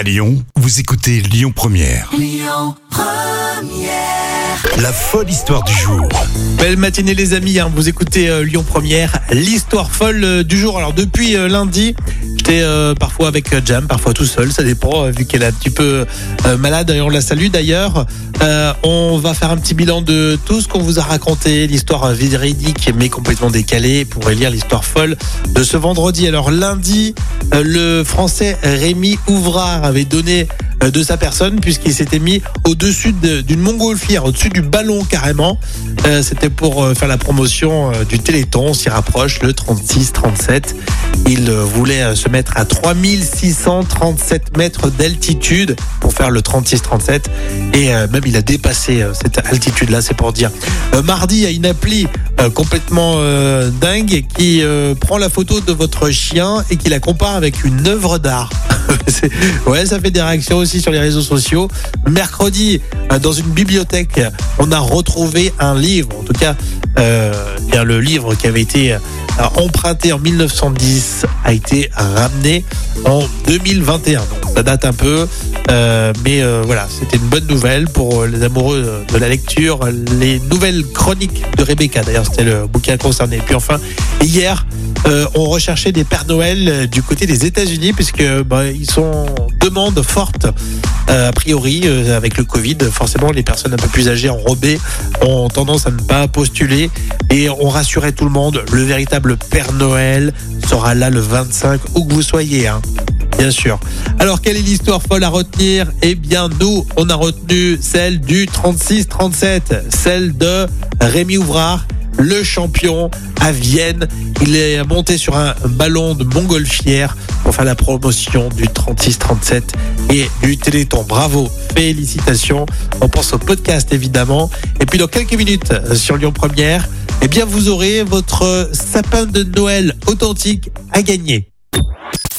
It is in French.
À Lyon, vous écoutez Lyon Première. La folle histoire du jour. Belle matinée les amis, hein. vous écoutez euh, Lyon Première, l'histoire folle euh, du jour. Alors depuis euh, lundi, euh, parfois avec Jam, parfois tout seul, ça dépend, euh, vu qu'elle est un petit peu euh, malade, et on la salue d'ailleurs. On va faire un petit bilan de tout ce qu'on vous a raconté, l'histoire véridique mais complètement décalée, pour lire l'histoire folle de ce vendredi. Alors lundi, le français Rémi Ouvrard avait donné de sa personne puisqu'il s'était mis au-dessus de- d'une montgolfière, au-dessus du ballon carrément. Euh, C'était pour euh, faire la promotion euh, du Téléthon, on s'y rapproche, le 36-37. Il euh, voulait euh, se mettre à 3637 mètres d'altitude pour faire le 36-37 et euh, même il a dépassé euh, cette altitude-là, c'est pour dire. Euh, mardi, il y a une appli euh, complètement euh, dingue qui euh, prend la photo de votre chien et qui la compare avec une œuvre d'art. Ouais, ça fait des réactions aussi sur les réseaux sociaux. Mercredi, euh, dans une bibliothèque, on a retrouvé un livre. En tout cas, euh, bien le livre qui avait été euh, emprunté en 1910 a été ramené en 2021. Donc, ça date un peu, euh, mais euh, voilà, c'était une bonne nouvelle pour les amoureux de la lecture. Les nouvelles chroniques de Rebecca, d'ailleurs, c'était le bouquin concerné. Puis enfin, hier, euh, on recherchait des Pères Noël euh, du côté des États-Unis puisque bah, ils sont demande forte euh, a priori euh, avec le Covid. Forcément, les personnes un peu plus âgées enrobées ont tendance à ne pas postuler et on rassurait tout le monde. Le véritable Père Noël sera là le 25 où que vous soyez. Hein. Bien sûr. Alors, quelle est l'histoire folle à retenir? Eh bien, nous, on a retenu celle du 36-37, celle de Rémi Ouvrard, le champion à Vienne. Il est monté sur un ballon de montgolfière pour faire la promotion du 36-37 et du Téléthon. Bravo, félicitations. On pense au podcast évidemment. Et puis dans quelques minutes sur Lyon Première, eh bien vous aurez votre sapin de Noël authentique à gagner.